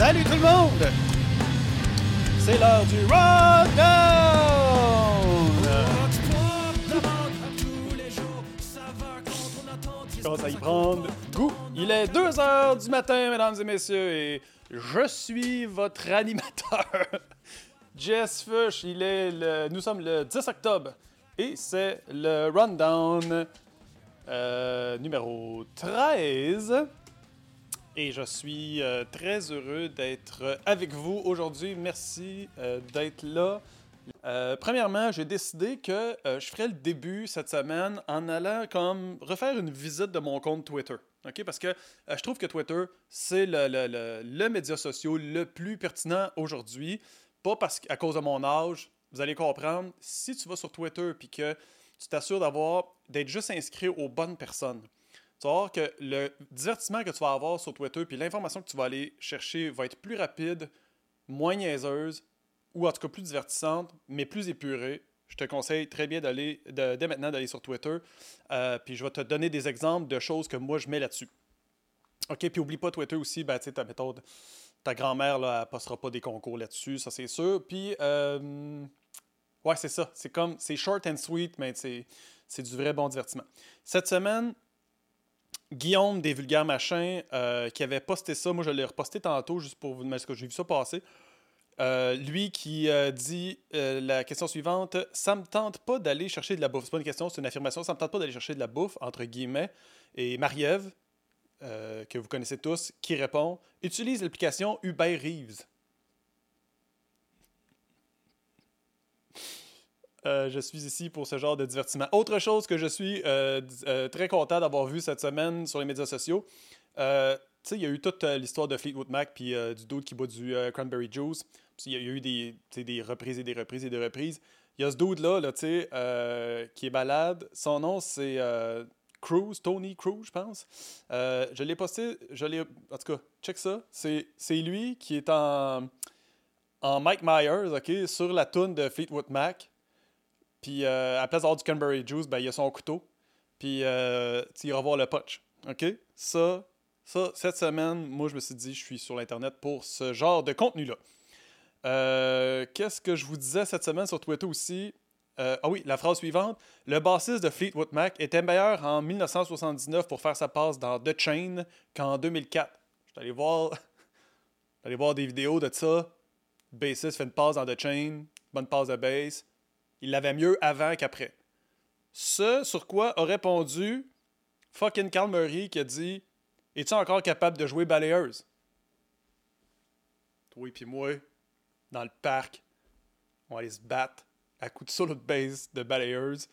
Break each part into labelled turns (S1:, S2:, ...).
S1: Salut tout le monde! C'est l'heure du Rundown! Je commence à y prendre goût. Il est 2 heures du matin, mesdames et messieurs, et je suis votre animateur. Jess Fush, il est le... nous sommes le 10 octobre et c'est le Rundown euh, numéro 13. Et je suis euh, très heureux d'être avec vous aujourd'hui. Merci euh, d'être là. Euh, premièrement, j'ai décidé que je ferais le début cette semaine en allant comme refaire une visite de mon compte Twitter. Parce que je trouve que Twitter, c'est le, le, le, média social le plus pertinent aujourd'hui. Pas parce qu'à cause de mon âge, vous allez comprendre, si tu vas sur Twitter et que tu t'assures d'avoir d'être juste inscrit aux bonnes personnes, tu vas voir que le divertissement que tu vas avoir sur Twitter puis l'information que tu vas aller chercher va être plus rapide, moins niaiseuse, ou en tout cas plus divertissante, mais plus épurée. Je te conseille très bien d'aller dès maintenant d'aller sur Twitter. Euh, puis je vais te donner des exemples de choses que moi je mets là-dessus. OK, puis oublie pas Twitter aussi, ben, ta méthode. Ta grand-mère, elle passera pas des concours là-dessus, ça c'est sûr. Puis, euh, ouais, c'est ça. C'est comme, c'est short and sweet, mais c'est du vrai bon divertissement. Cette semaine, Guillaume des Vulgaires Machins euh, qui avait posté ça. Moi, je l'ai reposté tantôt juste pour vous demander ce que j'ai vu ça passer. Euh, lui qui euh, dit la question suivante Ça me tente pas d'aller chercher de la bouffe. C'est pas une question, c'est une affirmation. Ça me tente pas d'aller chercher de la bouffe, entre guillemets. Et Marie-Ève, que vous connaissez tous, qui répond Utilise l'application Uber Reeves. Euh, je suis ici pour ce genre de divertissement. Autre chose que je suis euh, euh, très content d'avoir vu cette semaine sur les médias sociaux, tu sais, il y a eu toute l'histoire de Fleetwood Mac puis du dude qui boit du cranberry juice. Il y, a eu des, des reprises et des reprises et des reprises. Il y a ce dude-là, là, tu sais, qui est balade. Son nom, c'est Cruz, Tony Cruz, je pense. je l'ai posté, je l'ai... En tout cas, check ça. C'est lui qui est en, en Mike Myers, OK, sur la toune de Fleetwood Mac. Puis euh, à la place d'avoir du cranberry juice, ben, il y a son couteau. Puis euh, tu iras voir le punch. OK? Ça, ça, cette semaine, moi, je me suis dit, je suis sur l'Internet pour ce genre de contenu-là. Euh, qu'est-ce que je vous disais cette semaine sur Twitter aussi? ah oui, la phrase suivante. Le bassiste de Fleetwood Mac était meilleur en 1979 pour faire sa passe dans The Chain qu'en 2004. Je suis allé voir, allé voir des vidéos de ça. Bassiste fait une passe dans The Chain, bonne passe de bass. Il l'avait mieux avant qu'après. Ce sur quoi a répondu fucking Carl Murray qui a dit Es-tu encore capable de jouer balayeuse? Toi et moi, dans le parc, on aller se battre à coups de solo de base de balayeuse.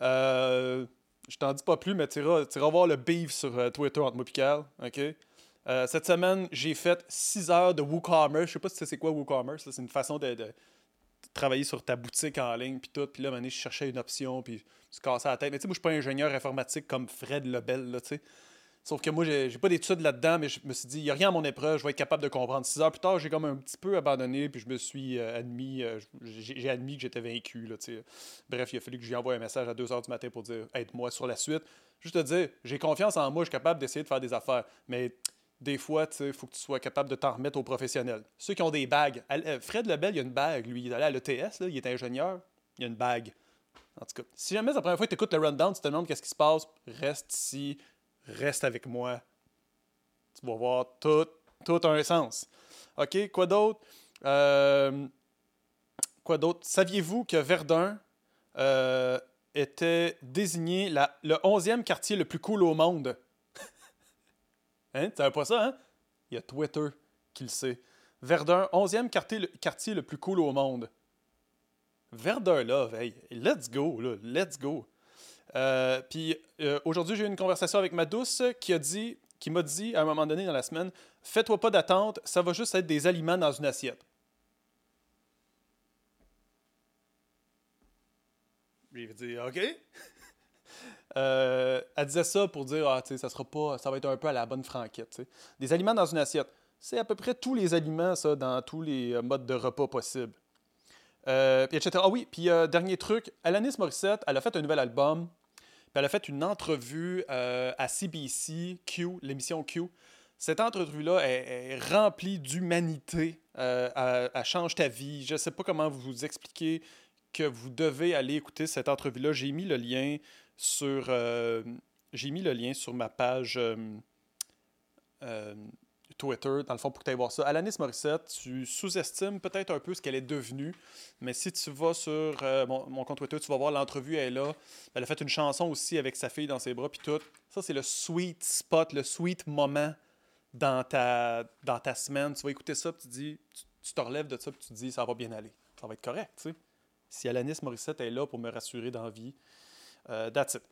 S1: Euh, je t'en dis pas plus, mais tu iras, voir le beef sur euh, Twitter entre moi et. OK? Euh, cette semaine, j'ai fait 6 heures de WooCommerce. Je sais pas si c'est quoi WooCommerce. C'est une façon de, travailler sur ta boutique en ligne, puis tout. Puis là, je cherchais une option, puis je me cassais la tête. Mais tu sais, moi, je suis pas ingénieur informatique comme Fred Lebel, là, tu sais. Sauf que moi, j'ai pas d'études là-dedans, mais je me suis dit, il n'y a rien à mon épreuve, je vais être capable de comprendre. Six heures plus tard, j'ai comme un petit peu abandonné, puis je me suis euh, admis, euh, j'ai admis que j'étais vaincu. Là, Bref, il a fallu que lui envoie un message à 2 heures du matin pour dire, aide-moi sur la suite. Juste te dire, j'ai confiance en moi, je suis capable d'essayer de faire des affaires. Mais des fois, il faut que tu sois capable de t'en remettre aux professionnels. Ceux qui ont des bagues. Euh, Fred Lebel, il a une bague, lui. Il est allé à l'ETS, il est ingénieur. Il a une bague. En tout cas, si jamais c'est la première fois que tu écoutes le rundown, tu te demandes qu'est-ce qui se passe, reste ici, reste avec moi. Tu vas voir tout, tout un sens. OK, quoi d'autre? Euh, quoi d'autre? Saviez-vous que Verdun euh, était désigné la, le 11e quartier le plus cool au monde? Hein? Tu savais pas ça, hein? Il y a Twitter qui le sait. Verdun, 11e quartier, le, plus cool au monde. Verdun, là, hey, let's go, là, let's go. Euh, puis euh, aujourd'hui, j'ai eu une conversation avec ma douce qui a dit, qui m'a dit à un moment donné dans la semaine, fais-toi pas d'attente, ça va juste être des aliments dans une assiette. J'ai dit, OK. Euh, elle disait ça pour dire ah, ça sera pas, ça va être un peu à la bonne franquette. Des aliments dans une assiette. C'est à peu près tous les aliments, ça, dans tous les euh, modes de repas possibles. Euh, etc. Ah oui, puis dernier truc, Alanis Morissette, elle a fait un nouvel album, puis elle a fait une entrevue à CBC, Q, l'émission Q. Cette entrevue-là est, remplie d'humanité. Euh, elle, change ta vie. Je ne sais pas comment vous expliquer que vous devez aller écouter cette entrevue-là. J'ai mis le lien sur, euh, j'ai mis le lien sur ma page euh, euh, Twitter, dans le fond, pour que tu ailles voir ça. Alanis Morissette, tu sous-estimes peut-être un peu ce qu'elle est devenue, mais si tu vas sur mon, compte Twitter, tu vas voir l'entrevue, elle est là. Elle a fait une chanson aussi avec sa fille dans ses bras, puis tout. Ça, c'est le sweet spot, le sweet moment dans ta, dans ta semaine. Tu vas écouter ça, puis tu dis, tu, te relèves de ça, puis tu te dis, ça va bien aller. Ça va être correct, tu sais. Si Alanis Morissette est là pour me rassurer dans vie, euh, that's it.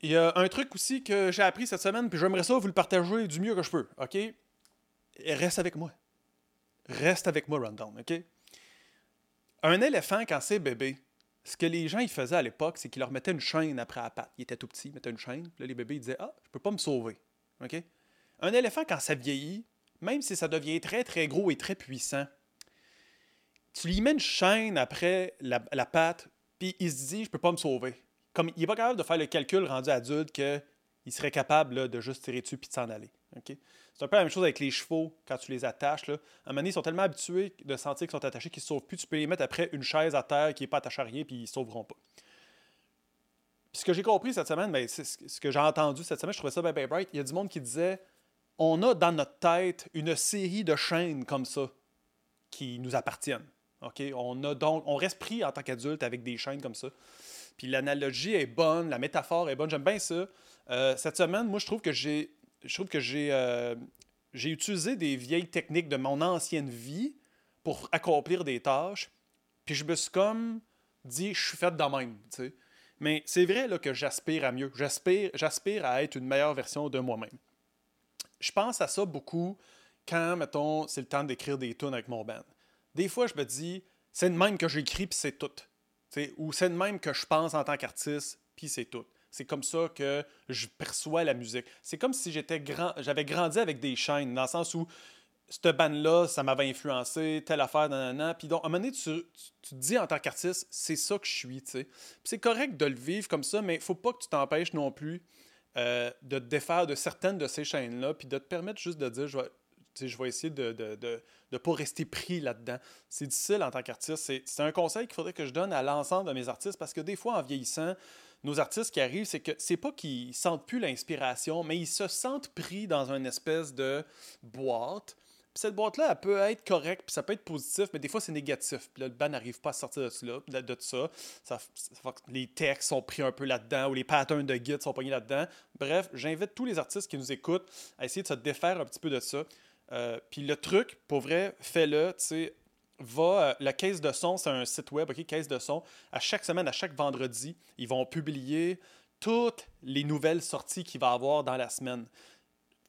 S1: Il y a un truc aussi que j'ai appris cette semaine, puis j'aimerais ça vous le partager du mieux que je peux, OK? reste avec moi. Reste avec moi, Rundown, OK? Un éléphant, quand c'est bébé, ce que les gens ils faisaient à l'époque, c'est qu'ils leur mettaient une chaîne après la patte. Il était tout petit, ils mettaient une chaîne. Puis là, les bébés, ils disaient Ah, je peux pas me sauver. OK? Un éléphant, quand ça vieillit, même si ça devient très, très gros et très puissant, tu lui mets une chaîne après la, la patte, puis il se dit, je peux pas me sauver. Comme il n'est pas capable de faire le calcul rendu adulte qu'il serait capable de juste tirer dessus puis de s'en aller. C'est un peu la même chose avec les chevaux quand tu les attaches. Là. À un moment donné, ils sont tellement habitués de sentir qu'ils sont attachés qu'ils ne sauvent plus. Tu peux les mettre après une chaise à terre qui n'est pas attachée à rien puis ils ne sauveront pas. Puis ce que j'ai compris cette semaine, ben, ce que j'ai entendu cette semaine, je trouvais ça bien, bien bright. Il y a du monde qui disait on a dans notre tête une série de chaînes comme ça qui nous appartiennent. On, a reste pris en tant qu'adulte avec des chaînes comme ça. Puis l'analogie est bonne, la métaphore est bonne, j'aime bien ça. Euh, cette semaine, moi, je trouve que j'ai, que j'ai, euh, j'ai utilisé des vieilles techniques de mon ancienne vie pour accomplir des tâches. Puis je me suis comme dit, je suis fait de même, Mais c'est vrai que j'aspire à mieux. J'aspire, j'aspire à être une meilleure version de moi-même. Je pense à ça beaucoup quand, mettons, c'est le temps d'écrire des tunes avec mon band des fois, je me dis, c'est de même que j'écris, puis c'est tout. ou c'est de même que je pense en tant qu'artiste, puis c'est tout. C'est comme ça que je perçois la musique. C'est comme si j'étais grand, j'avais grandi avec des chaînes, dans le sens où cette bande-là, ça m'avait influencé, telle affaire, nanana. Puis donc, à un moment donné, tu, te dis en tant qu'artiste, c'est ça que je suis, tu sais. c'est correct de le vivre comme ça, mais il faut pas que tu t'empêches non plus euh, de te défaire de certaines de ces chaînes-là, puis de te permettre juste de dire, je vais, je vais essayer de ne de, de, pas rester pris là-dedans. C'est difficile en tant qu'artiste. C'est un conseil qu'il faudrait que je donne à l'ensemble de mes artistes parce que des fois, en vieillissant, nos artistes qui arrivent, c'est que c'est pas qu'ils sentent plus l'inspiration, mais ils se sentent pris dans une espèce de boîte cette boîte-là, elle peut être correcte, puis ça peut être positif, mais des fois, c'est négatif. Puis là, le band n'arrive pas à sortir de, de, ça, les textes sont pris un peu là-dedans, ou les patterns de guide sont pognés là-dedans. Bref, j'invite tous les artistes qui nous écoutent à essayer de se défaire un petit peu de ça. Euh, puis le truc, pour vrai, fais-le, tu sais, va, euh, la caisse de son, c'est un site web, OK, caisse de son. À chaque semaine, à chaque vendredi, ils vont publier toutes les nouvelles sorties qu'il va avoir dans la semaine.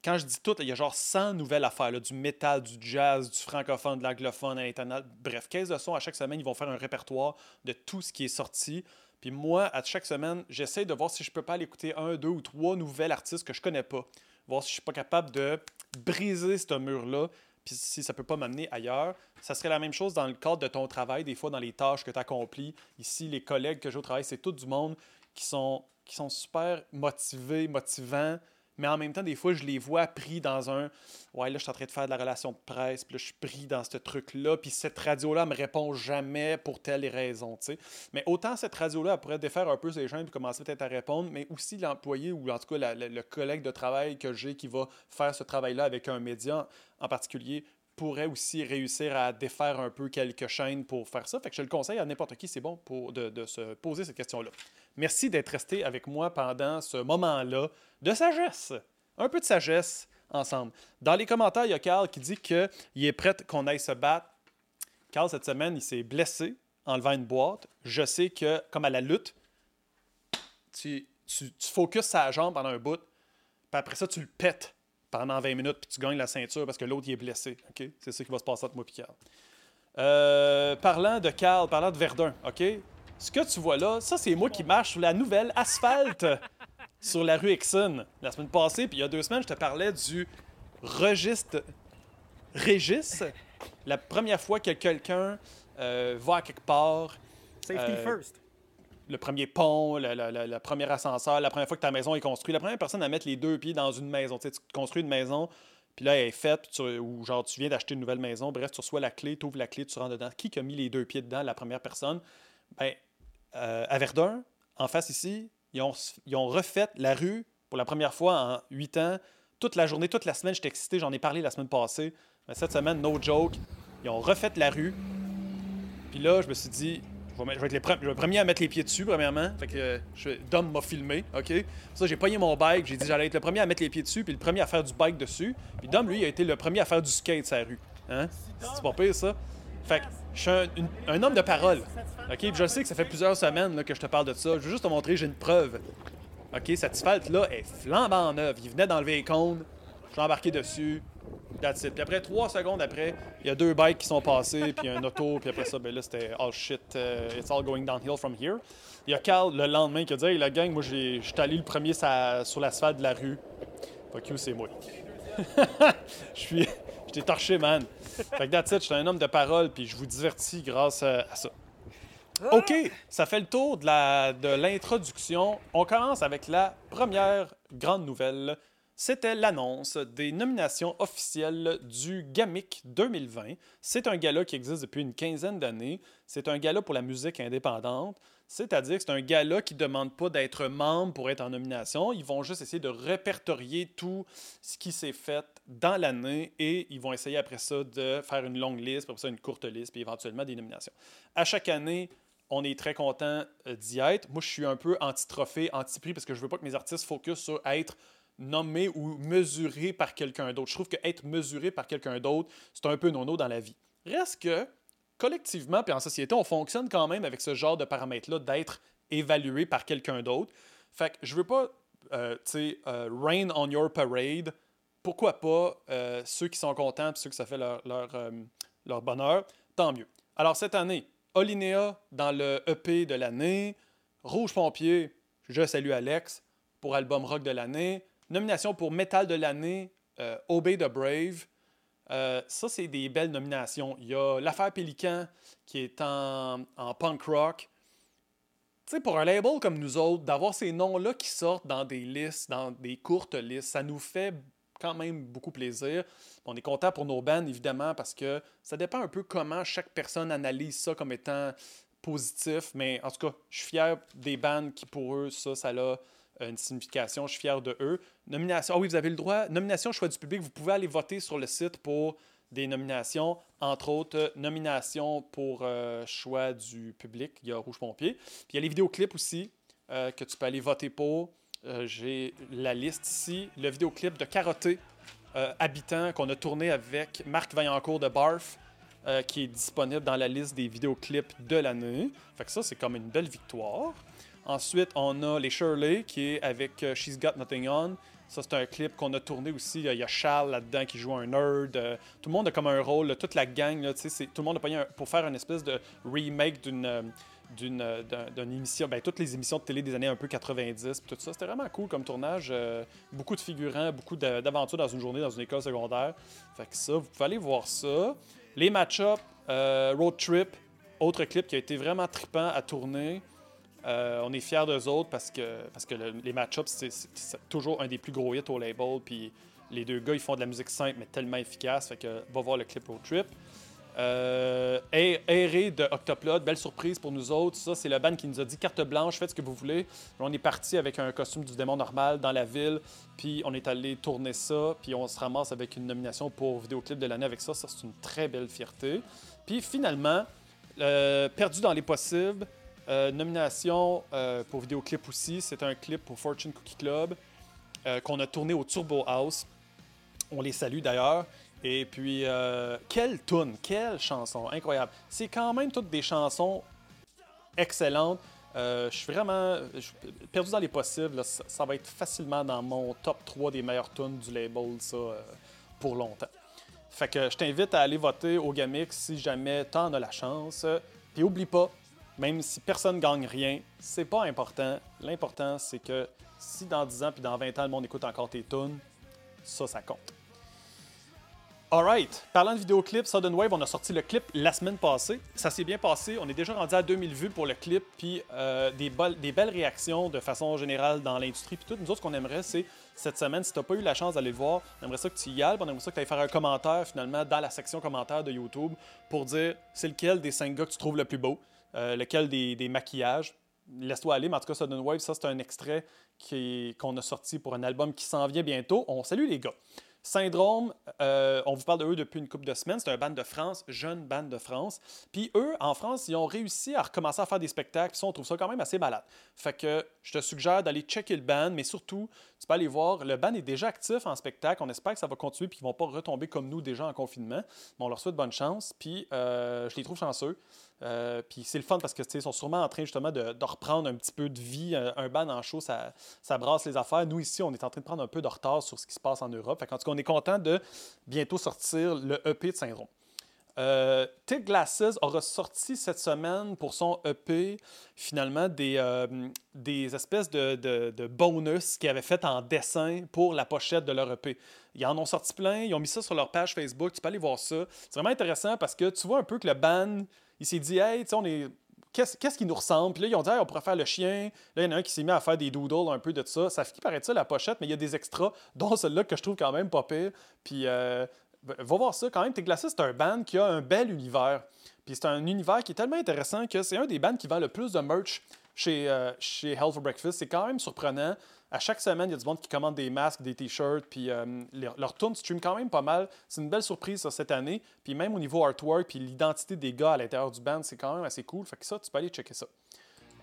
S1: Quand je dis toutes, il y a genre 100 nouvelles affaires, là, du métal, du jazz, du francophone, de l'anglophone, de l'internet. Bref, caisse de son, à chaque semaine, ils vont faire un répertoire de tout ce qui est sorti. Puis moi, à chaque semaine, j'essaie de voir si je peux pas aller écouter un, deux ou trois nouvelles artistes que je connais pas. Voir si je suis pas capable de briser ce mur-là, puis si ça ne peut pas m'amener ailleurs. Ça serait la même chose dans le cadre de ton travail, des fois dans les tâches que tu accomplis. Ici, les collègues que j'ai au travail, c'est tout du monde qui sont, qui sont super motivés, motivants, mais en même temps, des fois, je les vois pris dans un Ouais, là, je suis en train de faire de la relation de presse, puis là, je suis pris dans ce truc-là, puis cette radio-là me répond jamais pour telle raison, tu sais. Mais autant cette radio-là, pourrait défaire un peu ses chaînes puis commencer peut-être à répondre, mais aussi l'employé ou en tout cas le collègue de travail que j'ai qui va faire ce travail-là avec un média en particulier pourrait aussi réussir à défaire un peu quelques chaînes pour faire ça. Fait que je le conseille à n'importe qui, c'est bon de, se poser cette question-là. Merci d'être resté avec moi pendant ce moment-là de sagesse. Un peu de sagesse ensemble. Dans les commentaires, il y a Carl qui dit qu'il est prêt qu'on aille se battre. Carl, cette semaine, il s'est blessé en levant une boîte. Je sais que, comme à la lutte, tu, tu, tu focuses sa jambe pendant un bout, puis après ça, tu le pètes pendant 20 minutes, puis tu gagnes la ceinture parce que l'autre, il est blessé. OK? C'est ça qui va se passer entre moi et Carl. Euh, parlant de Carl, parlant de Verdun, OK? Ce que tu vois là, ça, c'est moi qui marche sur la nouvelle asphalte sur la rue Exxon la semaine passée. Puis il y a deux semaines, je te parlais du registre. Régis, la première fois que quelqu'un euh, va à quelque part.
S2: Safety euh, first.
S1: Le premier pont, le, le- le premier ascenseur, la première fois que ta maison est construite, la première personne à mettre les deux pieds dans une maison. Tu sais, tu construis une maison, puis là, elle est faite, ou genre tu viens d'acheter une nouvelle maison, bref, tu reçois la clé, tu ouvres la clé, tu rentres dedans. Qui qui a mis les deux pieds dedans, la première personne? Ben, euh, à Verdun, en face ici, ils ont, ils ont refait la rue pour la première fois en huit ans. Toute la journée, toute la semaine, j'étais excité, j'en ai parlé la semaine passée. Mais cette semaine, no joke, ils ont refait la rue. Puis là, je me suis dit, je vais, être le premier à mettre les pieds dessus, premièrement. Fait que euh, Dom m'a filmé, OK? Ça, j'ai pogné mon bike, j'ai dit j'allais être le premier à mettre les pieds dessus, puis le premier à faire du bike dessus. Puis Dom, lui, a été le premier à faire du skate la rue. Hein? C'est pas pire, ça? Fait que je suis un, homme de parole. OK? Puis je sais que ça fait plusieurs semaines que je te parle de ça. Je veux juste te montrer, j'ai une preuve. OK? Cette asphalte-là est flambant neuve. Il venait d'enlever les cônes. Je suis embarqué dessus. That's. Puis après, trois secondes après, il y a deux bikes qui sont passés, puis un auto, puis après ça, ben là, c'était all shit, euh, it's all going downhill from here. Il y a Carl le lendemain qui a dit Hey, la gang, moi, j'ai- j'étais allé le premier sa- sur l'asphalte de la rue. Fuck you, c'est moi. Je suis. Je t'ai torché, man. Fait que that's it, j'étais un homme de parole, puis je vous divertis grâce à, ça. OK, ça fait le tour de la- de l'introduction. On commence avec la première grande nouvelle. C'était l'annonce des nominations officielles du GAMIC 2020. C'est un gala qui existe depuis une quinzaine d'années. C'est un gala pour la musique indépendante. C'est-à-dire que c'est un gala qui ne demande pas d'être membre pour être en nomination. Ils vont juste essayer de répertorier tout ce qui s'est fait dans l'année et ils vont essayer après ça de faire une longue liste, après ça une courte liste, puis éventuellement des nominations. À chaque année, on est très content euh, d'y être. Moi, je suis un peu anti-trophée, anti-prix, parce que je veux pas que mes artistes focusent sur être nommé ou mesuré par quelqu'un d'autre. Je trouve que être mesuré par quelqu'un d'autre, c'est un peu nono dans la vie. Reste que, collectivement, puis en société, on fonctionne quand même avec ce genre de paramètres-là d'être évalué par quelqu'un d'autre. Fait que je veux pas, euh, tu sais, euh, rain on your parade. Pourquoi pas euh, ceux qui sont contents puis ceux que ça fait leur, leur, leur bonheur, tant mieux. Alors cette année, Olinéa dans le EP de l'année, Rouge Pompier, je salue Alex pour album rock de l'année, nomination pour métal de l'année, euh, Obey the Brave. Euh, ça, c'est des belles nominations. Il y a l'affaire Pélican qui est en, punk rock. Tu sais, pour un label comme nous autres, d'avoir ces noms-là qui sortent dans des listes, dans des courtes listes, ça nous fait quand même beaucoup plaisir. On est content pour nos bands, évidemment, parce que ça dépend un peu comment chaque personne analyse ça comme étant positif. Mais en tout cas, je suis fier des bands qui, pour eux, ça, ça a une signification. Je suis fier de eux. Nomination, ah oui, vous avez le droit. Nomination choix du public, vous pouvez aller voter sur le site pour des nominations, entre autres, euh, nomination pour euh, choix du public, il y a Rouge Pompier. Puis il y a les vidéoclips aussi euh, que tu peux aller voter pour. Euh, J'ai la liste ici, le vidéoclip de Carotté, euh, Habitant, qu'on a tourné avec Marc Vaillancourt de Barf, euh, qui est disponible dans la liste des vidéoclips de l'année. Fait que ça, c'est comme une belle victoire. Ensuite, on a les Shirley, qui est avec euh, She's Got Nothing On. Ça, c'est un clip qu'on a tourné aussi. Il y a Charles là-dedans qui joue un nerd. Euh, tout le monde a comme un rôle. toute la gang, là, tout le monde a payé un- pour faire une espèce de remake d'une euh, d'une d'un- d'une émission, ben, toutes les émissions de télé des années un peu 90, puis tout ça. C'était vraiment cool comme tournage. beaucoup de figurants, beaucoup d'aventures dans une journée dans une école secondaire. Fait que ça, vous pouvez aller voir ça. Les match-up, euh, Road Trip, autre clip qui a été vraiment trippant à tourner. Euh, on est fiers d'eux autres parce que, les match-ups, c'est toujours un des plus gros hits au label. Puis les deux gars, ils font de la musique simple, mais tellement efficace. Fait que va voir le clip Road Trip. Euh, Aéré de Octoplot, belle surprise pour nous autres. Ça, c'est le band qui nous a dit carte blanche, faites ce que vous voulez. On est parti avec un costume du démon normal dans la ville, puis on est allé tourner ça, puis on se ramasse avec une nomination pour vidéoclip de l'année avec ça. Ça, c'est une très belle fierté. Puis finalement, euh, Perdu dans les possibles, euh, nomination euh, pour vidéoclip aussi. C'est un clip pour Fortune Cookie Club euh, qu'on a tourné au Turbo House. On les salue d'ailleurs. Et puis, euh, quelle tune, quelle chanson, incroyable. C'est quand même toutes des chansons excellentes. Je suis vraiment perdu dans les possibles. ça, va être facilement dans mon top 3 des meilleures tunes du label, ça, pour longtemps. Fait que je t'invite à aller voter au Gamix si jamais t'en as la chance. Puis oublie pas, même si personne gagne rien, c'est pas important. L'important, c'est que si dans 10 ans puis dans 20 ans, le monde écoute encore tes tunes, ça, ça compte. Alright, parlant de vidéoclip, Sudden Wave, on a sorti le clip la semaine passée. Ça s'est bien passé, on est déjà rendu à 2000 vues pour le clip, puis euh, des, des, belles réactions de façon générale dans l'industrie. Puis tout, nous autres, ce qu'on aimerait, c'est cette semaine, si tu n'as pas eu la chance d'aller le voir, on aimerait ça que tu y ailles, on aimerait ça que tu ailles faire un commentaire finalement dans la section commentaires de YouTube pour dire c'est lequel des cinq gars que tu trouves le plus beau, euh, lequel des, maquillages. Laisse-toi aller, mais en tout cas, Sudden Wave, ça, c'est un extrait qu'on a sorti pour un album qui s'en vient bientôt. On salue les gars. Syndrome, euh, on vous parle de eux depuis une couple de semaines. C'est un band de France, jeune band de France. Puis eux, en France, ils ont réussi à recommencer à faire des spectacles. On trouve ça quand même assez malade. Fait que je te suggère d'aller checker le band, mais surtout, tu peux aller voir. Le band est déjà actif en spectacle. On espère que ça va continuer puis qu'ils vont pas retomber comme nous déjà en confinement. On leur souhaite bonne chance. Puis euh, je les trouve chanceux. Euh, puis c'est le fun parce que ils sont sûrement en train justement de, reprendre un petit peu de vie. Euh, un, ban en show, ça, ça, brasse les affaires. Nous ici, on est en train de prendre un peu de retard sur ce qui se passe en Europe. Fait en tout cas, on est content de bientôt sortir le EP de Syndrome. Euh, Glasses aura sorti cette semaine pour son EP finalement des, euh, des espèces de, de, bonus qu'ils avaient fait en dessin pour la pochette de leur EP. Ils en ont sorti plein, ils ont mis ça sur leur page Facebook, tu peux aller voir ça. C'est vraiment intéressant parce que tu vois un peu que le band il s'est dit, hey, tu sais, on est. Qu'est-ce qui nous ressemble? Puis là, ils ont dit, on pourrait faire le chien. Là, il y en a un qui s'est mis à faire des doodles, un peu de ça. Ça finit par être ça, la pochette, mais il y a des extras, dont celle-là que je trouve quand même pas pire. Puis, euh, va voir ça quand même. T'es glacé, c'est un band qui a un bel univers. Puis, c'est un univers qui est tellement intéressant que c'est un des bands qui vend le plus de merch chez, euh, chez Hell for Breakfast. C'est quand même surprenant à chaque semaine, il y a du monde qui commande des masques, des t-shirts, puis euh, leur tune stream quand même pas mal. C'est une belle surprise cette année. Puis même au niveau artwork, puis l'identité des gars à l'intérieur du band, c'est quand même assez cool. Fait que ça, tu peux aller checker ça.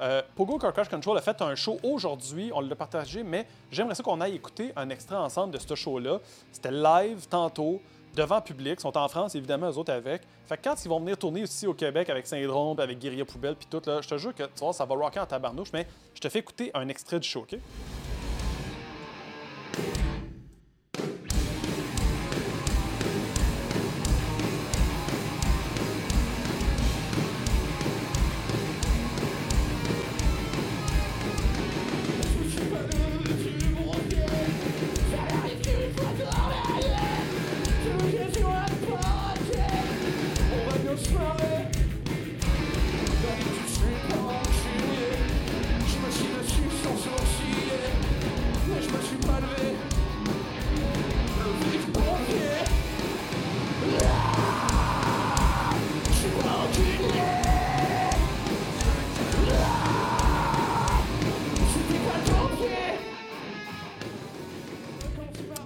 S1: Euh, Pogo Car Crash Control a fait un show aujourd'hui, on l'a partagé, mais j'aimerais ça qu'on aille écouter un extrait ensemble de ce show-là. C'était live tantôt, devant public. Ils sont en France, évidemment, eux autres avec. Fait que quand ils vont venir tourner aussi au Québec avec Syndrome, avec Guerilla Poubelle, puis tout, là, je te jure que tu vois, ça va rocker en tabarnouche, mais je te fais écouter un extrait du show, OK?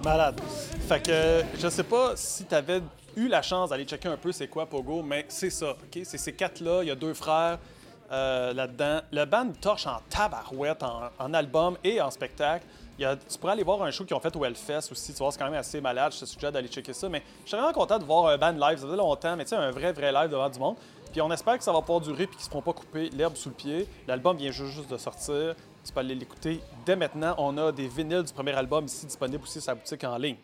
S1: Malade. Fait que je sais pas si tu avais eu la chance d'aller checker un peu c'est quoi Pogo, mais c'est ça. ok? C'est ces quatre-là. Il y a deux frères euh, là-dedans. Le band torche en tabarouette, en, album et en spectacle. Y a, tu pourrais aller voir un show qu'ils ont fait au Hellfest aussi. Tu vois, c'est quand même assez malade. Je te suggère d'aller checker ça. Mais je suis vraiment content de voir un band live. Ça faisait longtemps, mais tu sais, un vrai, vrai live devant du monde. Puis on espère que ça va pouvoir durer et qu'ils ne se feront pas couper l'herbe sous le pied. L'album vient juste de sortir. Tu peux aller l'écouter dès maintenant. On a des vinyles du premier album ici disponibles aussi sur la boutique en ligne.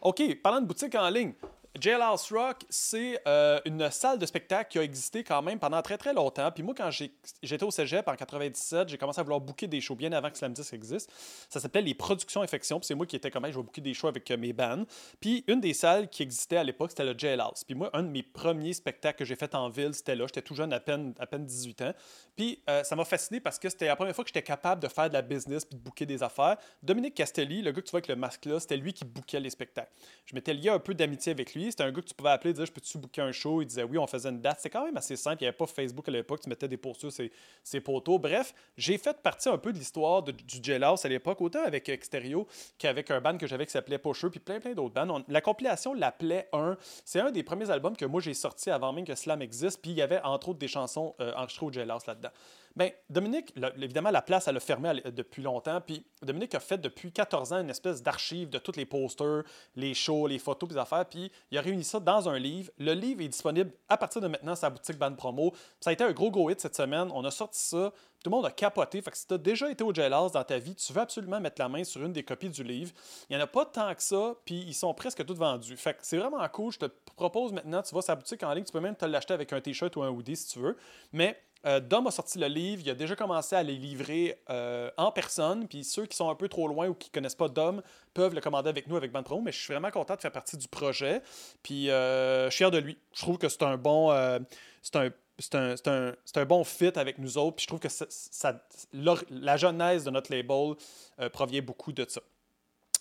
S1: OK, parlant de boutique en ligne, Jailhouse Rock, c'est euh, une salle de spectacle qui a existé quand même pendant très très longtemps. Puis moi, quand j'étais au cégep en 97, j'ai commencé à vouloir booker des shows bien avant que Slam 10 existe. Ça s'appelait les Productions Infection. Puis c'est moi qui étais comme, je vais booker des shows avec euh, mes bands. Puis une des salles qui existait à l'époque, c'était le Jailhouse. Puis moi, un de mes premiers spectacles que j'ai fait en ville, c'était là. J'étais tout jeune, à peine, à peine 18 ans. Puis euh, ça m'a fasciné parce que c'était la première fois que j'étais capable de faire de la business puis de booker des affaires. Dominique Castelli, le gars que tu vois avec le masque là, c'était lui qui bookait les spectacles. Je m'étais lié un peu d'amitié avec lui. C'était un gars que tu pouvais appeler dire Je peux-tu booker un show? Il disait Oui, on faisait une date. C'est quand même assez simple. Il n'y avait pas Facebook à l'époque. Tu mettais des postures sur ses, poteaux. Bref, j'ai fait partie un peu de l'histoire du Jailhouse à l'époque, autant avec Exterio qu'avec un band que j'avais qui s'appelait Pusher, puis plein, plein d'autres bands. la compilation l'appelait 1. C'est un des premiers albums que moi j'ai sorti avant même que Slam existe. Puis il y avait entre autres des chansons euh, enregistrées au Jailhouse là-dedans. Bien, Dominique, évidemment, la place, elle a fermé depuis longtemps. Puis Dominique a fait depuis 14 ans une espèce d'archive de tous les posters, les shows, les photos, les affaires. Puis il a réuni ça dans un livre. Le livre est disponible à partir de maintenant la boutique Band Promo. Ça a été un gros go hit cette semaine. On a sorti ça. Tout le monde a capoté. Fait que si tu as déjà été au Jailhouse dans ta vie, tu veux absolument mettre la main sur une des copies du livre. Il n'y en a pas tant que ça, puis ils sont presque tous vendus. Fait que c'est vraiment cool. Je te propose maintenant, tu vas sur la boutique en ligne, tu peux même te l'acheter avec un t-shirt ou un hoodie si tu veux. Mais Euh, Dom a sorti le livre, il a déjà commencé à les livrer euh, en personne, puis ceux qui sont un peu trop loin ou qui connaissent pas Dom peuvent le commander avec nous avec Band mais je suis vraiment content de faire partie du projet, puis euh, je suis de lui. Je trouve que c'est un bon... c'est un un, un, un, bon fit avec nous autres. Puis je trouve que la genèse de notre label provient beaucoup de ça.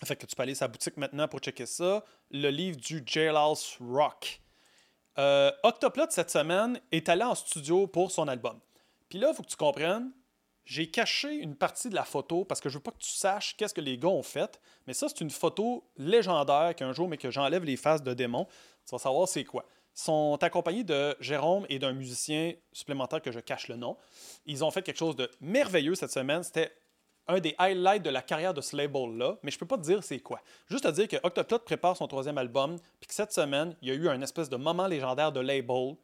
S1: Fait que tu peux aller à sa boutique maintenant pour checker ça. Le livre du Jailhouse Rock. Euh, Octoplot, cette semaine, est allé en studio pour son album. Puis là, il faut que tu comprennes, j'ai caché une partie de la photo parce que je veux pas que tu saches qu'est-ce que les gars ont fait. Mais ça, c'est une photo légendaire qu'un jour, mais que j'enlève les faces de démons. Tu vas savoir c'est quoi. Ils sont accompagnés de Jérôme et d'un musicien supplémentaire que je cache le nom. Ils ont fait quelque chose de merveilleux cette semaine. C'était un des highlights de la carrière de ce label-là, mais je peux pas te dire c'est quoi. Juste te dire que Octoplot prépare son troisième album, puis que cette semaine, il y a eu un espèce de moment légendaire de label,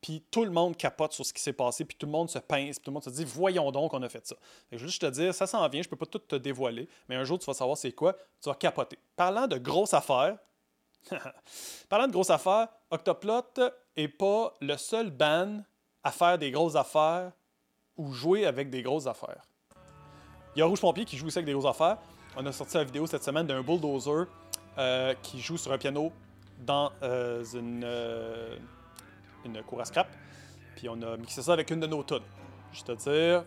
S1: puis tout le monde capote sur ce qui s'est passé, puis tout le monde se pince, puis tout le monde se dit voyons donc on a fait ça. je veux juste te dire, ça s'en vient, je peux pas tout te dévoiler, mais un jour tu vas savoir c'est quoi, tu vas capoter. Parlant de grosses affaires, parlant de grosses affaires, Octoplot est pas le seul band à faire des grosses affaires ou jouer avec des grosses affaires. Il y a Rouge Pompier qui joue aussi avec des grosses affaires. On a sorti la vidéo cette semaine d'un bulldozer euh, qui joue sur un piano dans euh, une, euh, une cour à scrap. Puis on a mixé ça avec une de nos tunes. Je te dire,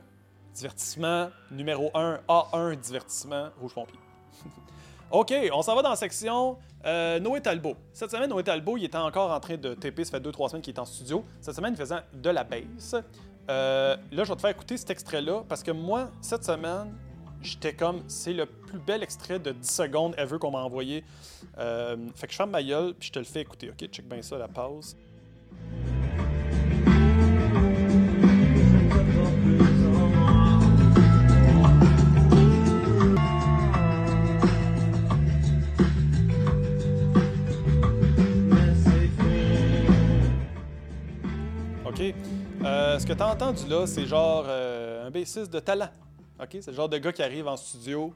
S1: divertissement numéro 1, A1 divertissement, Rouge Pompier. OK, on s'en va dans la section Noé Talbot. Cette semaine, Noé Talbot, il était encore en train de taper, ça fait 2-3 semaines qu'il est en studio. Cette semaine, il faisait de la bass. Euh, là, je vais te faire écouter cet extrait-là parce que moi, cette semaine, j'étais comme, c'est le plus bel extrait de 10 secondes ever qu'on m'a envoyé. Euh, fait que je ferme ma gueule puis je te le fais écouter, ok? Check bien ça, la pause. OK? Euh, ce que tu as entendu là, c'est genre euh, un bassiste de talent. C'est le genre de gars qui arrive en studio,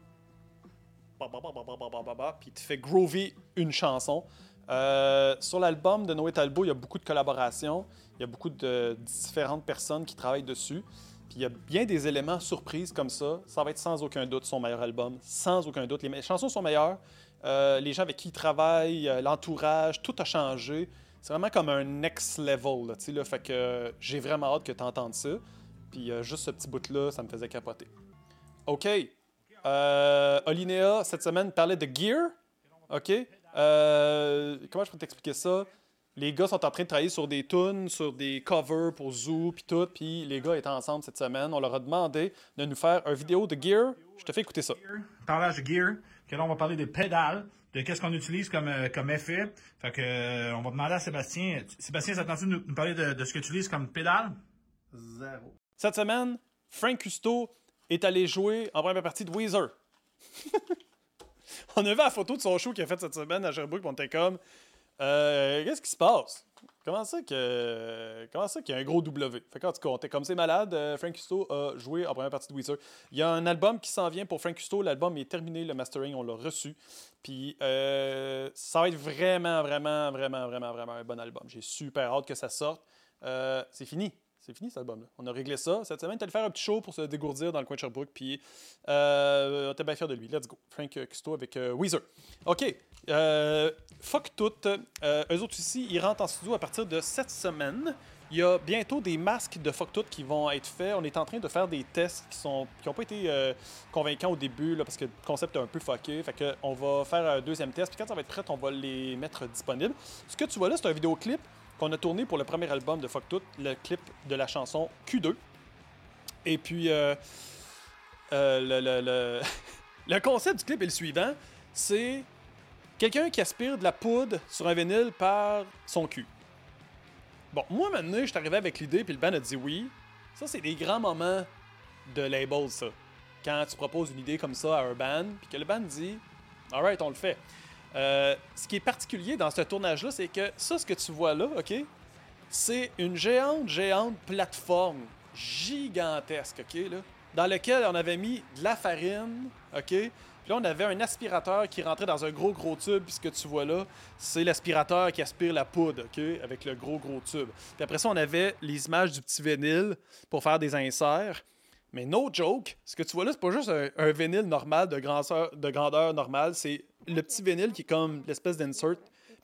S1: puis te fait groovy une chanson. Euh, sur l'album de Noé Talbot, il y a beaucoup de collaborations. Il y a beaucoup de différentes personnes qui travaillent dessus. Puis il y a bien des éléments surprises comme ça. Ça va être sans aucun doute son meilleur album. Sans aucun doute. Les chansons sont meilleures. les gens avec qui il travaille, l'entourage, tout a changé. C'est vraiment comme un next level, là, là, fait que j'ai vraiment hâte que tu entendes ça. Puis euh, juste ce petit bout-là, ça me faisait capoter. OK. Euh, Olinéa, cette semaine, parlait de gear. OK. Euh, comment je peux t'expliquer ça? Les gars sont en train de travailler sur des tunes, sur des covers pour Zoo, puis tout. Puis les gars étaient ensemble cette semaine. On leur a demandé de nous faire une vidéo de gear. Je te fais écouter ça.
S2: Parlage de gear, que là, on va parler des pédales de qu'est-ce qu'on utilise comme, euh, comme effet. Fait que, euh, on va demander à Sébastien. Sébastien, ça tu nous, nous parler de, ce que tu utilises comme pédale?
S1: Zéro. Cette semaine, Frank Custo est allé jouer en première partie de Weezer. on a vu la photo de son show qu'il a fait cette semaine à Sherbrooke, on était comme, euh, qu'est-ce qui se passe? Comment ça que comment ça qu'il y a un gros W? Fait quand tu comptes, comme c'est malade, euh, Frank Custo a joué en première partie de Weezer. Il y a un album qui s'en vient pour Frank Custo. L'album est terminé, le mastering, on l'a reçu. Puis euh, ça va être vraiment, vraiment, vraiment, vraiment, vraiment un bon album. J'ai super hâte que ça sorte. C'est fini. C'est fini cet album-là. On a réglé ça. Cette semaine, allé faire un petit show pour se dégourdir dans le coin de. Puis, euh, on était bien fiers de lui. Let's go. Frank Custo avec Weezer. OK. Euh, fuck tout. Euh, eux autres ici, ils rentrent en studio à partir de cette semaine. Il y a bientôt des masques de fuck tout qui vont être faits. On est en train de faire des tests qui sont qui n'ont pas été euh, convaincants au début là, parce que le concept est un peu fucké. Fait que on va faire un deuxième test. Puis quand ça va être prêt, on va les mettre disponibles. Ce que tu vois là, c'est un vidéoclip qu'on a tourné pour le premier album de Fuck Tout, le clip de la chanson Q2. Et puis le, le, le concept du clip est le suivant. C'est Quelqu'un qui aspire de la poudre sur un vinyle par son cul. Bon, moi, maintenant, je suis arrivé avec l'idée, puis le band a dit oui. Ça, c'est des grands moments de label, ça. Quand tu proposes une idée comme ça à un band, puis que le band dit Alright, on le fait. Euh, ce qui est particulier dans ce tournage-là, c'est que ça, ce que tu vois là, OK, c'est une géante, géante plateforme gigantesque, OK, là, dans laquelle on avait mis de la farine, OK, Puis là, on avait un aspirateur qui rentrait dans un gros, gros tube. Puis ce que tu vois là, c'est l'aspirateur qui aspire la poudre, OK? Avec le gros, gros tube. Puis après ça, on avait les images du petit vinyle pour faire des inserts. Mais no joke, ce que tu vois là, c'est pas juste un, vinyle normal de grandeur, de grandeur normale. C'est le petit vinyle qui est comme l'espèce d'insert.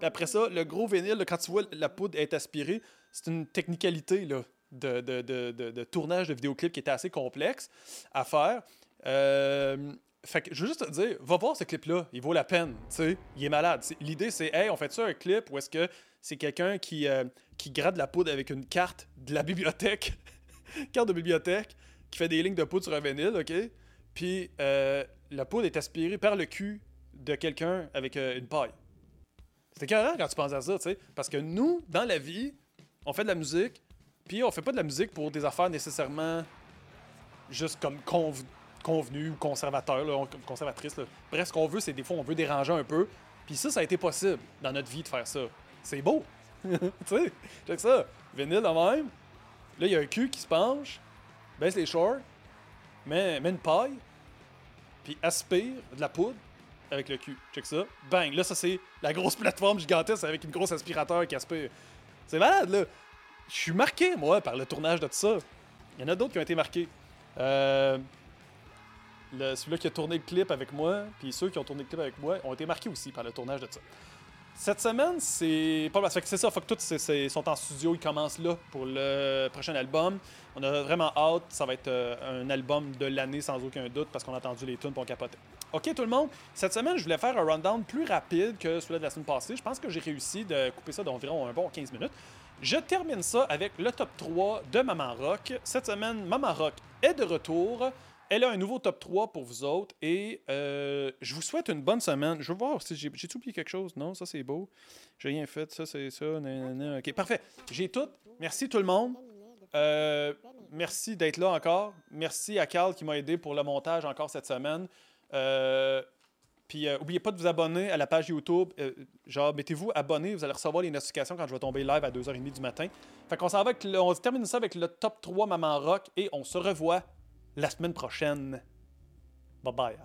S1: Après ça, le gros vinyle, quand tu vois la poudre être aspirée, c'est une technicalité là, de, de, de, tournage de vidéoclip qui était assez complexe à faire. Euh, fait que je veux juste te dire, va voir ce clip-là, il vaut la peine, il est malade. L'idée, c'est, hey, on fait ça un clip ou est-ce que c'est quelqu'un qui, euh, gratte la poudre avec une carte de la bibliothèque, carte de bibliothèque, qui fait des lignes de poudre sur un vinyle, OK? Puis euh, la poudre est aspirée par le cul de quelqu'un avec euh, une paille. C'est carré quand tu penses à ça, tu sais. Parce que nous, dans la vie, on fait de la musique, puis on fait pas de la musique pour des affaires nécessairement juste comme convenues convenu ou conservateur, là, conservatrice. Là. Bref, ce qu'on veut, c'est des fois, on veut déranger un peu. Puis ça, ça a été possible dans notre vie de faire ça. C'est beau. tu sais, check ça. Vinyle de même. Là, il y a un cul qui se penche, baisse les shorts, met, met une paille, puis aspire de la poudre avec le cul. Check ça. Bang. Là, ça, c'est la grosse plateforme gigantesque avec une grosse aspirateur qui aspire. C'est malade, là. Je suis marqué, moi, par le tournage de tout ça. Il y en a d'autres qui ont été marqués. Euh, celui-là qui a tourné le clip avec moi, puis ceux qui ont tourné le clip avec moi, ont été marqués aussi par le tournage de ça. Cette semaine, c'est pas C'est ça, faut que tous sont en studio, ils commencent là pour le prochain album. On a vraiment hâte, ça va être euh, un album de l'année sans aucun doute parce qu'on a entendu les tunes pour capoter. Ok tout le monde, cette semaine, je voulais faire un rundown plus rapide que celui de la semaine passée. Je pense que j'ai réussi de couper ça d'environ un bon 15 minutes. Je termine ça avec le top 3 de Maman Rock. Cette semaine, Maman Rock est de retour. Elle a un nouveau top 3 pour vous autres et euh, je vous souhaite une bonne semaine. Je vais voir si j'ai oublié quelque chose? Non, ça c'est beau. J'ai rien fait. Ça c'est ça. Ok, parfait. J'ai tout. Merci tout le monde. Euh, merci d'être là encore. Merci à Carl qui m'a aidé pour le montage encore cette semaine. Euh, puis, n'oubliez pas de vous abonner à la page YouTube. genre, mettez-vous abonné, vous allez recevoir les notifications quand je vais tomber live à 2h30 du matin. Fait qu'on s'en va avec on termine ça avec le top 3 Maman Rock et on se revoit la semaine prochaine. Bye bye.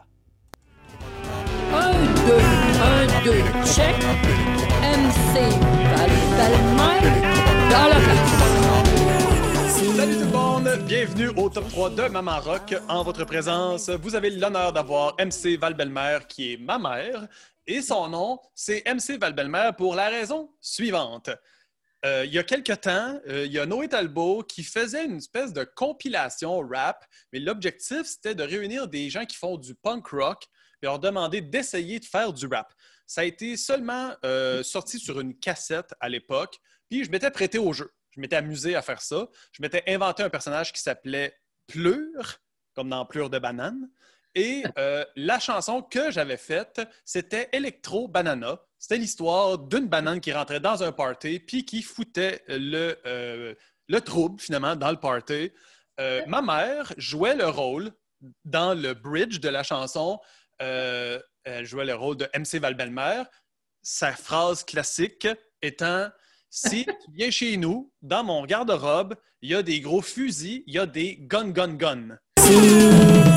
S3: Un, deux, un, deux, check. MC dans la
S1: Salut tout le monde, bienvenue au top 3 de Maman Rock. En votre présence, vous avez l'honneur d'avoir MC Val-Belmer qui est ma mère et son nom, c'est MC Val-Belmer pour la raison suivante. Euh, il y a quelques temps, euh, il y a Noé Talbot qui faisait une espèce de compilation rap, mais l'objectif, c'était de réunir des gens qui font du punk rock et leur demander d'essayer de faire du rap. Ça a été seulement euh, sorti sur une cassette à l'époque, puis je m'étais prêté au jeu. Je m'étais amusé à faire ça. Je m'étais inventé un personnage qui s'appelait Plure, comme dans Plure de banane. Et la chanson que j'avais faite, c'était Electro Banana. C'était l'histoire d'une banane qui rentrait dans un party puis qui foutait le, euh, le trouble, finalement, dans le party. Euh, ma mère jouait le rôle dans le bridge de la chanson. Euh, elle jouait le rôle de MC Valbelmer. Sa phrase classique étant Si tu viens chez nous, dans mon garde-robe, il y a des gros fusils, il y a des gun, gun, gun.
S3: Si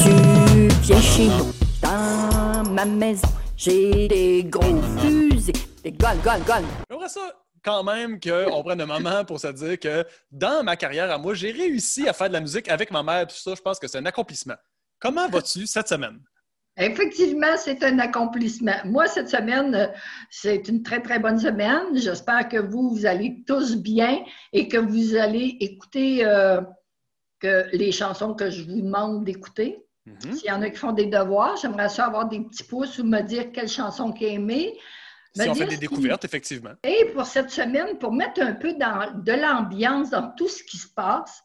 S3: tu viens chez nous, dans ma maison, j'ai des gros fusils, des guns, guns, guns.
S1: J'aimerais ça quand même qu'on prenne un moment pour se dire que dans ma carrière à moi, j'ai réussi à faire de la musique avec ma mère. Tout ça, je pense que c'est un accomplissement. Comment vas-tu cette semaine?
S4: Effectivement, c'est un accomplissement. Moi, cette semaine, c'est une très, très bonne semaine. J'espère que vous, vous allez tous bien et que vous allez écouter euh, que les chansons que je vous demande d'écouter. Mhm. S'il y en a qui font des devoirs, j'aimerais ça avoir des petits pouces ou me dire quelle chanson qui est aimée.
S1: Si on fait des découvertes, effectivement.
S4: Et pour cette semaine, pour mettre un peu dans, de l'ambiance dans tout ce qui se passe,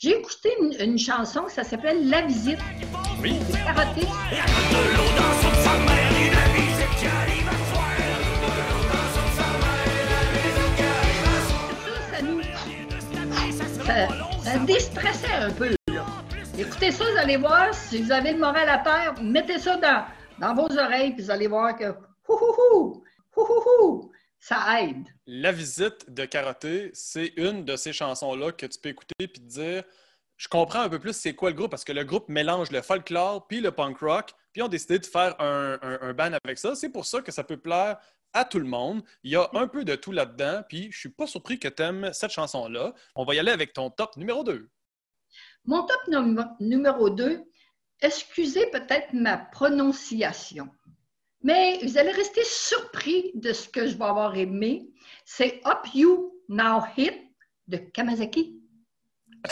S4: j'ai écouté une, chanson, ça s'appelle La Visite.
S1: Oui.
S4: C'est Ça, ça déstressait un peu. Écoutez ça, vous allez voir, si vous avez le moral à terre, mettez ça dans, dans vos oreilles, puis vous allez voir que hou, hou, ça aide.
S1: La visite de Karaté, c'est une de ces chansons-là que tu peux écouter puis te dire je comprends un peu plus c'est quoi le groupe parce que le groupe mélange le folklore puis le punk rock, puis ont décidé de faire un, un, band avec ça. C'est pour ça que ça peut plaire à tout le monde. Il y a un peu de tout là-dedans, puis je suis pas surpris que tu aimes cette chanson-là. On va y aller avec ton top numéro 2.
S4: Mon top numéro 2, excusez peut-être ma prononciation, mais vous allez rester surpris de ce que je vais avoir aimé. C'est Up You Now Hit de Kamazaki.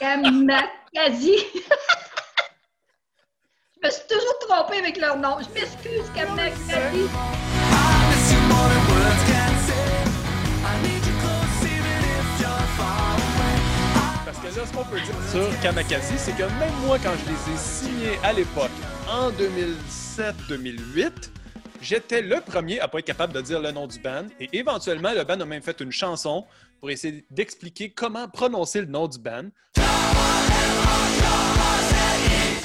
S4: Kamakazi. je me suis toujours trompée avec leur nom. Je m'excuse, Kamakazi.
S1: Parce que là, ce qu'on peut dire sur Kamakazi, c'est que même moi, quand je les ai signés à l'époque, en 2007-2008, j'étais le premier à pas être capable de dire le nom du band. Et éventuellement, le band a même fait une chanson pour essayer d'expliquer comment prononcer le nom du band.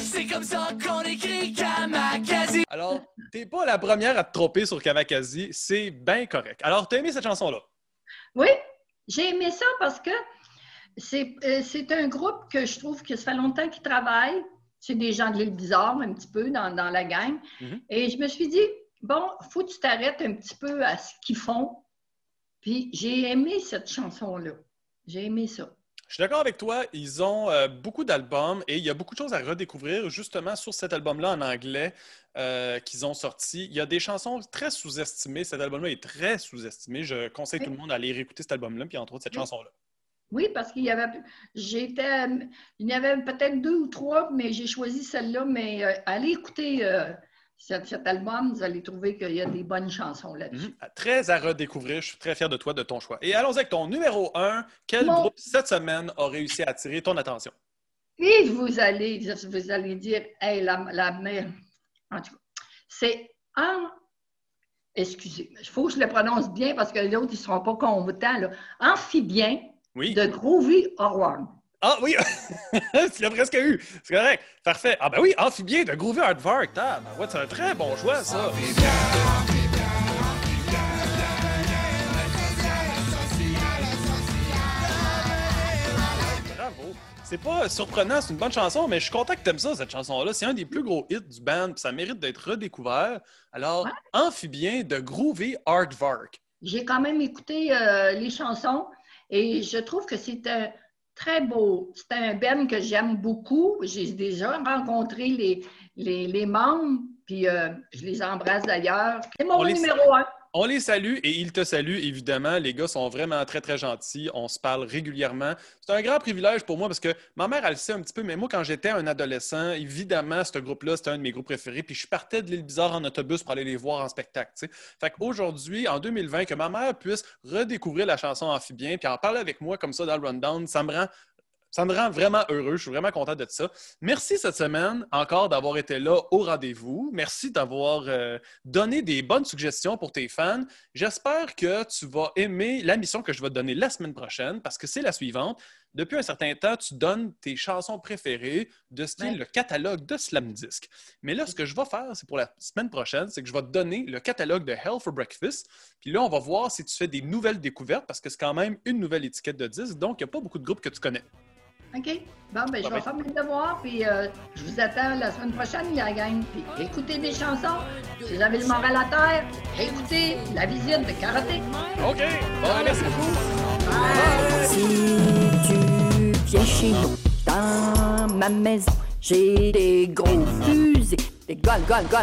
S1: C'est comme ça qu'on écrit Kamakazi. Alors, t'es pas la première à te tromper sur Kamakazi, c'est bien correct. Alors, t'as aimé cette chanson-là?
S4: Oui, j'ai aimé ça parce que euh, c'est un groupe que je trouve que ça fait longtemps qu'ils travaillent. C'est des gens de l'île bizarre, un petit peu, dans, la gang. Mm-hmm. Et je me suis dit, bon, faut que tu t'arrêtes un petit peu à ce qu'ils font. Puis j'ai aimé cette chanson-là. J'ai aimé ça.
S1: Je suis d'accord avec toi. Ils ont euh, beaucoup d'albums et il y a beaucoup de choses à redécouvrir justement sur cet album-là en anglais euh, qu'ils ont sorti. Il y a des chansons très sous-estimées. Cet album-là est très sous-estimé. Je conseille tout le monde d'aller réécouter cet album-là, puis entre autres cette chanson-là.
S4: Oui, parce qu'il y avait, j'étais, il y avait peut-être deux ou trois, mais j'ai choisi celle-là. Mais euh, allez écouter cet, album, vous allez trouver qu'il y a des bonnes chansons là-dessus.
S1: Mhm. Très à redécouvrir. Je suis très fier de toi, de ton choix. Et allons avec ton numéro un. Quel groupe cette semaine a réussi à attirer ton attention?
S4: Et vous allez, vous allez dire, hey, la, la mère. En tout cas, c'est un. Excusez, il faut que je le prononce bien parce que les autres, ils ne seront pas contents. Là. Amphibien de Groovy Horror.
S1: Ah oui, tu l'as presque eu. C'est correct. Parfait. Ah ben oui, Amphibien de Groovy Hardvark. Ah, ben ouais, c'est un très bon choix, ça. Bravo. C'est pas surprenant, c'est une bonne chanson, mais je suis content que aimes ça, cette chanson-là. C'est un des plus gros hits du band, puis ça mérite d'être redécouvert. Alors, Amphibien de Groovy Hardvark.
S4: J'ai quand même écouté euh, les chansons et je trouve que c'est un très beau. C'est un Ben que j'aime beaucoup. J'ai déjà rencontré les, les, membres, puis euh, je les embrasse d'ailleurs. C'est mon numéro un.
S1: On les salue et ils te saluent, évidemment. Les gars sont vraiment très, très gentils. On se parle régulièrement. C'est un grand privilège pour moi parce que ma mère, elle le sait un petit peu, mais moi, quand j'étais un adolescent, évidemment, ce groupe-là, c'était un de mes groupes préférés. Puis je partais de l'île bizarre en autobus pour aller les voir en spectacle. Fait qu'aujourd'hui, en 2020, que ma mère puisse redécouvrir la chanson Amphibien puis en parler avec moi comme ça dans le rundown, ça me rend ça me rend vraiment heureux. Je suis vraiment content de ça. Merci cette semaine encore d'avoir été là au rendez-vous. Merci d'avoir euh, donné des bonnes suggestions pour tes fans. J'espère que tu vas aimer la mission que je vais te donner la semaine prochaine parce que c'est la suivante. Depuis un certain temps, tu donnes tes chansons préférées de ce qui est le catalogue de Slam Disc. Mais là, ce que je vais faire, c'est pour la semaine prochaine, c'est que je vais te donner le catalogue de Hell for Breakfast. Puis là, on va voir si tu fais des nouvelles découvertes parce que c'est quand même une nouvelle étiquette de disque. Donc, il n'y a pas beaucoup de groupes que tu connais.
S4: OK? Bon, ben, je vais faire mes devoirs, puis euh, je vous attends la semaine prochaine, la gang. Puis écoutez des chansons. Si vous avez le moral à terre, écoutez la visite de karaté.
S1: OK. Bon, merci beaucoup.
S3: Si tu viens chez nous, dans ma maison, j'ai des gros fusils, des gol, gol, gol.